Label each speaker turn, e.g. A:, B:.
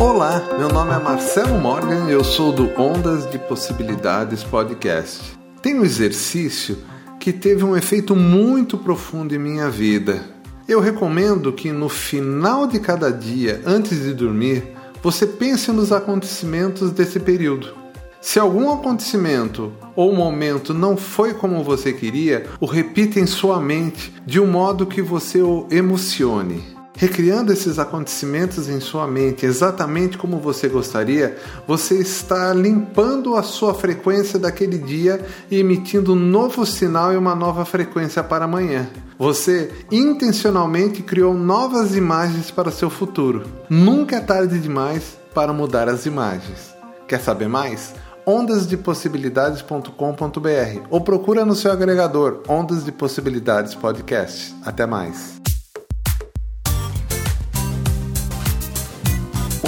A: Olá, meu nome é Marcelo Morgan e eu sou do Ondas de Possibilidades Podcast. Tem um exercício que teve um efeito muito profundo em minha vida. Eu recomendo que no final de cada dia, antes de dormir, você pense nos acontecimentos desse período. Se algum acontecimento ou momento não foi como você queria, o repita em sua mente de um modo que você o emocione. Recriando esses acontecimentos em sua mente exatamente como você gostaria, você está limpando a sua frequência daquele dia e emitindo um novo sinal e uma nova frequência para amanhã. Você intencionalmente criou novas imagens para seu futuro. Nunca é tarde demais para mudar as imagens. Quer saber mais? ondasdepossibilidades.com.br ou procura no seu agregador Ondas de Possibilidades Podcast. Até mais.